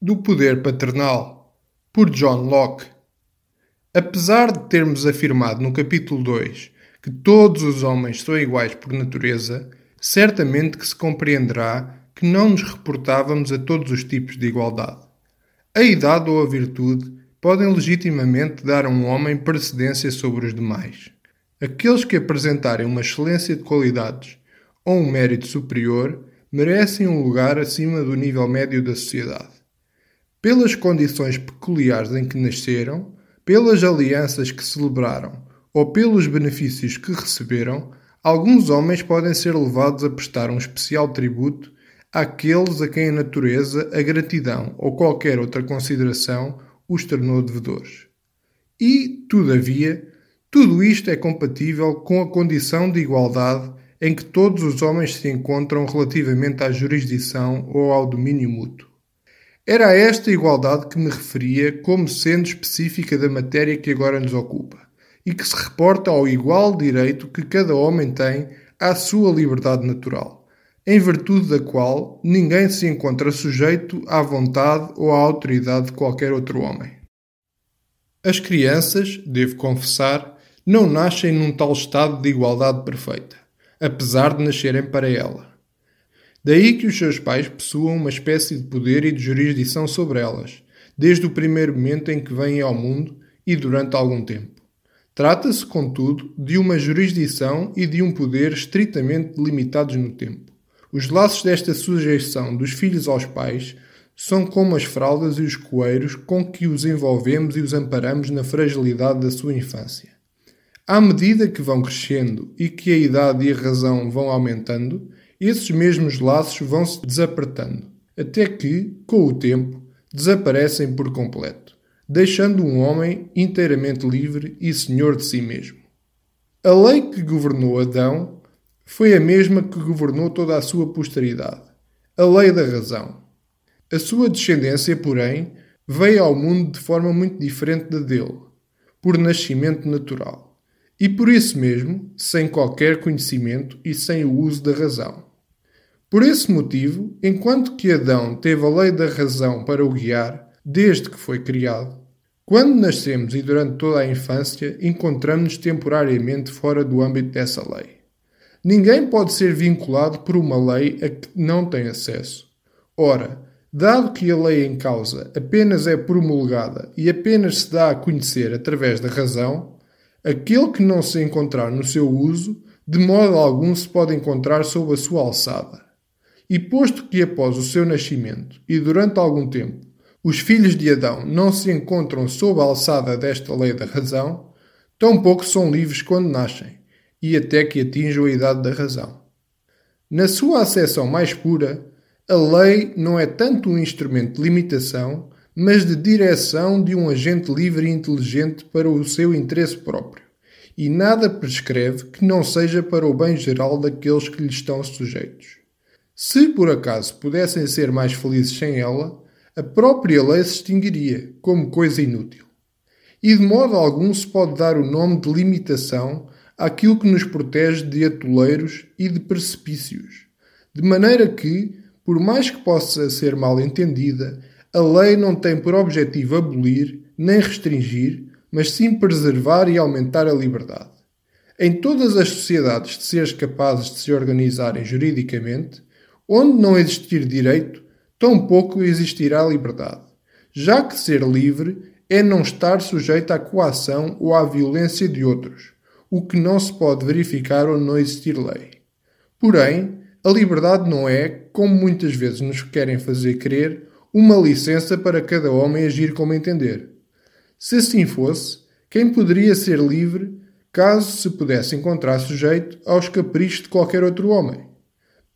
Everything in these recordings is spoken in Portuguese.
do poder paternal, por John Locke. Apesar de termos afirmado no capítulo 2 que todos os homens são iguais por natureza, certamente que se compreenderá que não nos reportávamos a todos os tipos de igualdade. A idade ou a virtude podem legitimamente dar a um homem precedência sobre os demais. Aqueles que apresentarem uma excelência de qualidades ou um mérito superior merecem um lugar acima do nível médio da sociedade pelas condições peculiares em que nasceram, pelas alianças que celebraram ou pelos benefícios que receberam, alguns homens podem ser levados a prestar um especial tributo àqueles a quem a natureza, a gratidão ou qualquer outra consideração os tornou devedores. E, todavia, tudo isto é compatível com a condição de igualdade em que todos os homens se encontram relativamente à jurisdição ou ao domínio mútuo. Era a esta igualdade que me referia como sendo específica da matéria que agora nos ocupa e que se reporta ao igual direito que cada homem tem à sua liberdade natural, em virtude da qual ninguém se encontra sujeito à vontade ou à autoridade de qualquer outro homem. As crianças, devo confessar, não nascem num tal estado de igualdade perfeita, apesar de nascerem para ela. Daí que os seus pais possuam uma espécie de poder e de jurisdição sobre elas, desde o primeiro momento em que vêm ao mundo e durante algum tempo. Trata-se, contudo, de uma jurisdição e de um poder estritamente limitados no tempo. Os laços desta sujeição dos filhos aos pais são como as fraldas e os coeiros com que os envolvemos e os amparamos na fragilidade da sua infância. À medida que vão crescendo e que a idade e a razão vão aumentando, esses mesmos laços vão se desapertando, até que, com o tempo, desaparecem por completo, deixando um homem inteiramente livre e senhor de si mesmo. A lei que governou Adão foi a mesma que governou toda a sua posteridade, a lei da razão. A sua descendência, porém, veio ao mundo de forma muito diferente da dele, por nascimento natural, e por isso mesmo, sem qualquer conhecimento e sem o uso da razão. Por esse motivo, enquanto que Adão teve a lei da razão para o guiar, desde que foi criado, quando nascemos e durante toda a infância, encontramos-nos temporariamente fora do âmbito dessa lei. Ninguém pode ser vinculado por uma lei a que não tem acesso. Ora, dado que a lei em causa apenas é promulgada e apenas se dá a conhecer através da razão, aquele que não se encontrar no seu uso, de modo algum se pode encontrar sob a sua alçada. E posto que após o seu nascimento e durante algum tempo os filhos de Adão não se encontram sob a alçada desta lei da razão, tampouco são livres quando nascem e até que atinjam a idade da razão. Na sua acessão mais pura, a lei não é tanto um instrumento de limitação, mas de direção de um agente livre e inteligente para o seu interesse próprio, e nada prescreve que não seja para o bem geral daqueles que lhe estão sujeitos. Se por acaso pudessem ser mais felizes sem ela, a própria lei se extinguiria como coisa inútil. E de modo algum se pode dar o nome de limitação àquilo que nos protege de atoleiros e de precipícios, de maneira que, por mais que possa ser mal entendida, a lei não tem por objetivo abolir nem restringir, mas sim preservar e aumentar a liberdade. Em todas as sociedades de seres capazes de se organizarem juridicamente, Onde não existir direito, tampouco existirá liberdade, já que ser livre é não estar sujeito à coação ou à violência de outros, o que não se pode verificar onde não existir lei. Porém, a liberdade não é, como muitas vezes nos querem fazer crer, uma licença para cada homem agir como entender. Se assim fosse, quem poderia ser livre caso se pudesse encontrar sujeito aos caprichos de qualquer outro homem?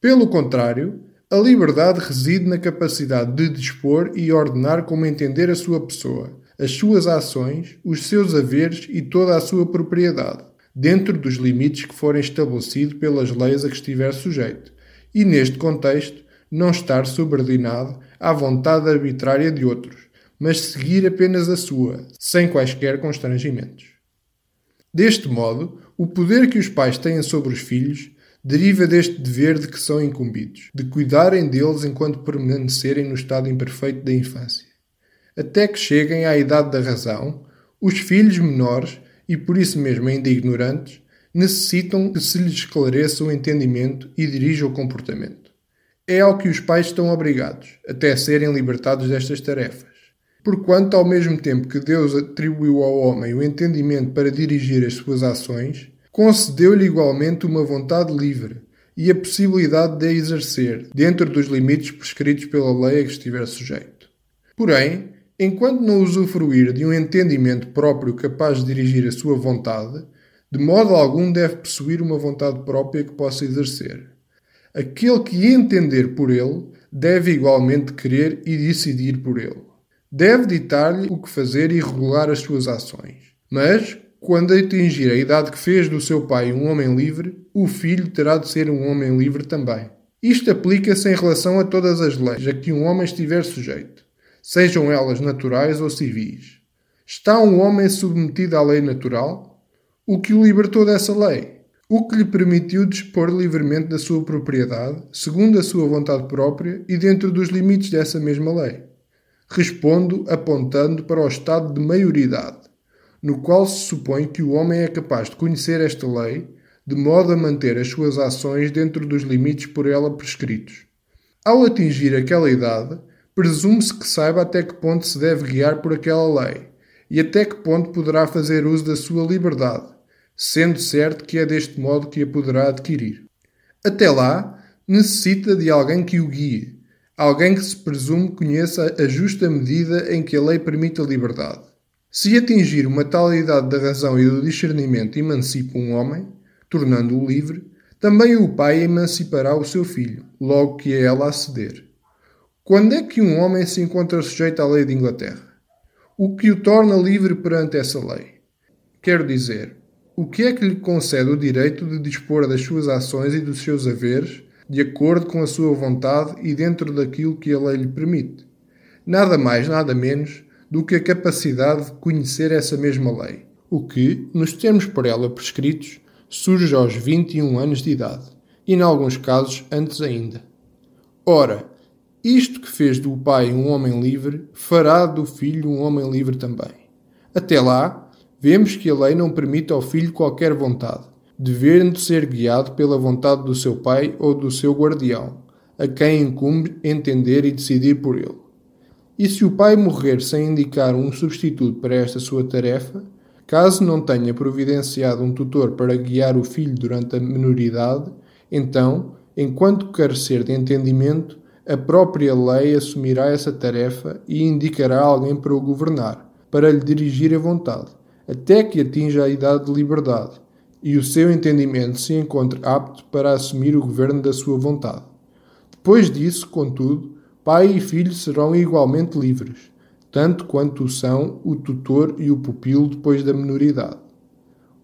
Pelo contrário, a liberdade reside na capacidade de dispor e ordenar como entender a sua pessoa, as suas ações, os seus haveres e toda a sua propriedade, dentro dos limites que forem estabelecidos pelas leis a que estiver sujeito, e neste contexto, não estar subordinado à vontade arbitrária de outros, mas seguir apenas a sua, sem quaisquer constrangimentos. Deste modo, o poder que os pais têm sobre os filhos deriva deste dever de que são incumbidos, de cuidarem deles enquanto permanecerem no estado imperfeito da infância. Até que cheguem à idade da razão, os filhos menores, e por isso mesmo ainda ignorantes, necessitam que se lhes esclareça o entendimento e dirija o comportamento. É ao que os pais estão obrigados, até serem libertados destas tarefas. Porquanto, ao mesmo tempo que Deus atribuiu ao homem o entendimento para dirigir as suas ações, concedeu-lhe igualmente uma vontade livre e a possibilidade de a exercer, dentro dos limites prescritos pela lei a que estiver sujeito. Porém, enquanto não usufruir de um entendimento próprio capaz de dirigir a sua vontade, de modo algum deve possuir uma vontade própria que possa exercer. Aquele que entender por ele deve igualmente querer e decidir por ele. Deve ditar-lhe o que fazer e regular as suas ações. Mas, quando atingir a idade que fez do seu pai um homem livre, o filho terá de ser um homem livre também. Isto aplica-se em relação a todas as leis a que um homem estiver sujeito, sejam elas naturais ou civis. Está um homem submetido à lei natural? o que o libertou dessa lei, o que lhe permitiu dispor livremente da sua propriedade, segundo a sua vontade própria e dentro dos limites dessa mesma lei. Respondo apontando para o estado de maioridade, no qual se supõe que o homem é capaz de conhecer esta lei, de modo a manter as suas ações dentro dos limites por ela prescritos. Ao atingir aquela idade, presume-se que saiba até que ponto se deve guiar por aquela lei e até que ponto poderá fazer uso da sua liberdade, sendo certo que é deste modo que a poderá adquirir. Até lá, necessita de alguém que o guie, alguém que se presume conheça a justa medida em que a lei permite a liberdade. Se atingir uma tal idade da razão e do discernimento emancipa um homem, tornando-o livre, também o pai emancipará o seu filho, logo que a ela aceder. Quando é que um homem se encontra sujeito à lei de Inglaterra? o que o torna livre perante essa lei. Quero dizer, o que é que lhe concede o direito de dispor das suas ações e dos seus haveres de acordo com a sua vontade e dentro daquilo que a lei lhe permite? Nada mais, nada menos do que a capacidade de conhecer essa mesma lei, o que, nos termos por ela prescritos, surge aos 21 anos de idade, e, em alguns casos, antes ainda. Ora, isto que fez do pai um homem livre, fará do filho um homem livre também. Até lá, vemos que a lei não permite ao filho qualquer vontade, devendo ser guiado pela vontade do seu pai ou do seu guardião, a quem incumbe entender e decidir por ele. E se o pai morrer sem indicar um substituto para esta sua tarefa, caso não tenha providenciado um tutor para guiar o filho durante a menoridade, então, enquanto carecer de entendimento, a própria lei assumirá essa tarefa e indicará alguém para o governar, para lhe dirigir a vontade, até que atinja a idade de liberdade e o seu entendimento se encontre apto para assumir o governo da sua vontade. Depois disso, contudo, pai e filho serão igualmente livres, tanto quanto são o tutor e o pupilo depois da menoridade.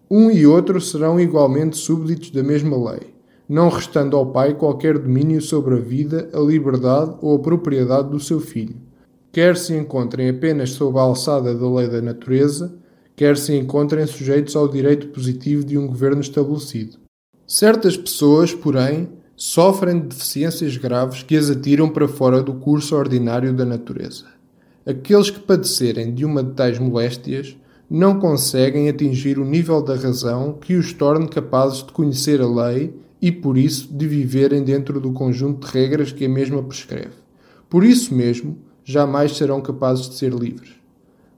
Um e outro serão igualmente súbditos da mesma lei não restando ao pai qualquer domínio sobre a vida, a liberdade ou a propriedade do seu filho, quer se encontrem apenas sob a alçada da lei da natureza, quer se encontrem sujeitos ao direito positivo de um governo estabelecido. Certas pessoas, porém, sofrem de deficiências graves que as atiram para fora do curso ordinário da natureza. Aqueles que padecerem de uma de tais moléstias não conseguem atingir o nível da razão que os torne capazes de conhecer a lei e, por isso, de viverem dentro do conjunto de regras que a mesma prescreve. Por isso mesmo, jamais serão capazes de ser livres.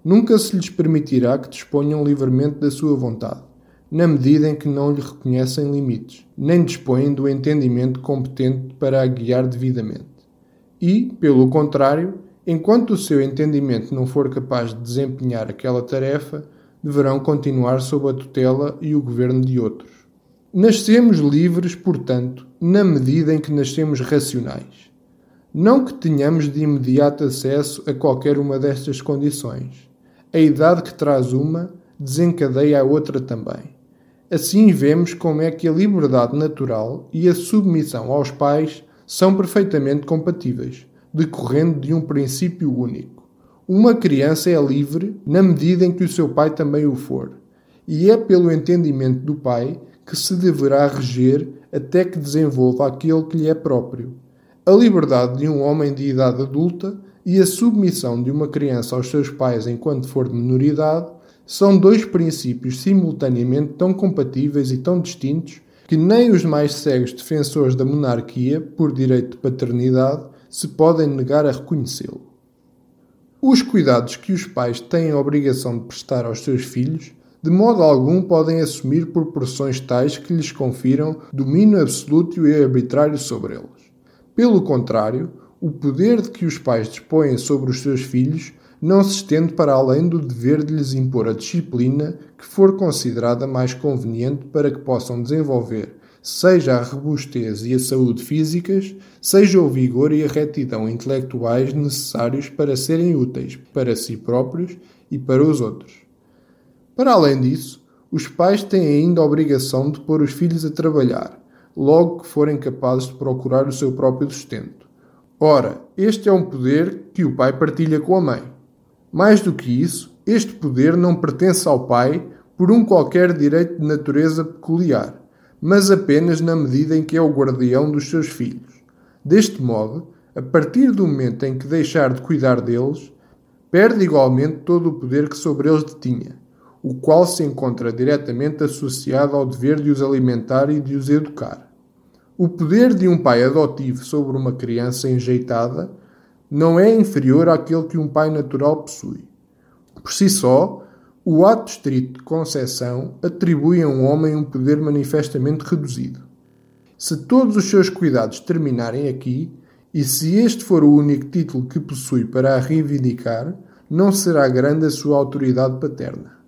Nunca se lhes permitirá que disponham livremente da sua vontade, na medida em que não lhe reconhecem limites, nem dispõem do entendimento competente para a guiar devidamente. E, pelo contrário, enquanto o seu entendimento não for capaz de desempenhar aquela tarefa, deverão continuar sob a tutela e o governo de outros. Nascemos livres, portanto, na medida em que nascemos racionais. Não que tenhamos de imediato acesso a qualquer uma destas condições. A idade que traz uma desencadeia a outra também. Assim vemos como é que a liberdade natural e a submissão aos pais são perfeitamente compatíveis, decorrendo de um princípio único. Uma criança é livre na medida em que o seu pai também o for, e é pelo entendimento do pai que se deverá reger até que desenvolva aquele que lhe é próprio. A liberdade de um homem de idade adulta e a submissão de uma criança aos seus pais enquanto for de minoridade são dois princípios simultaneamente tão compatíveis e tão distintos que nem os mais cegos defensores da monarquia, por direito de paternidade, se podem negar a reconhecê-lo. Os cuidados que os pais têm a obrigação de prestar aos seus filhos, de modo algum podem assumir proporções tais que lhes confiram domínio absoluto e arbitrário sobre eles. Pelo contrário, o poder de que os pais dispõem sobre os seus filhos não se estende para além do dever de lhes impor a disciplina que for considerada mais conveniente para que possam desenvolver seja a robustez e a saúde físicas, seja o vigor e a retidão intelectuais necessários para serem úteis para si próprios e para os outros. Para além disso, os pais têm ainda a obrigação de pôr os filhos a trabalhar, logo que forem capazes de procurar o seu próprio sustento. Ora, este é um poder que o pai partilha com a mãe. Mais do que isso, este poder não pertence ao pai por um qualquer direito de natureza peculiar mas apenas na medida em que é o guardião dos seus filhos. Deste modo, a partir do momento em que deixar de cuidar deles, perde igualmente todo o poder que sobre eles detinha, o qual se encontra diretamente associado ao dever de os alimentar e de os educar. O poder de um pai adotivo sobre uma criança enjeitada não é inferior àquele que um pai natural possui. Por si só, o ato estrito de concessão atribui a um homem um poder manifestamente reduzido. Se todos os seus cuidados terminarem aqui, e se este for o único título que possui para a reivindicar, não será grande a sua autoridade paterna.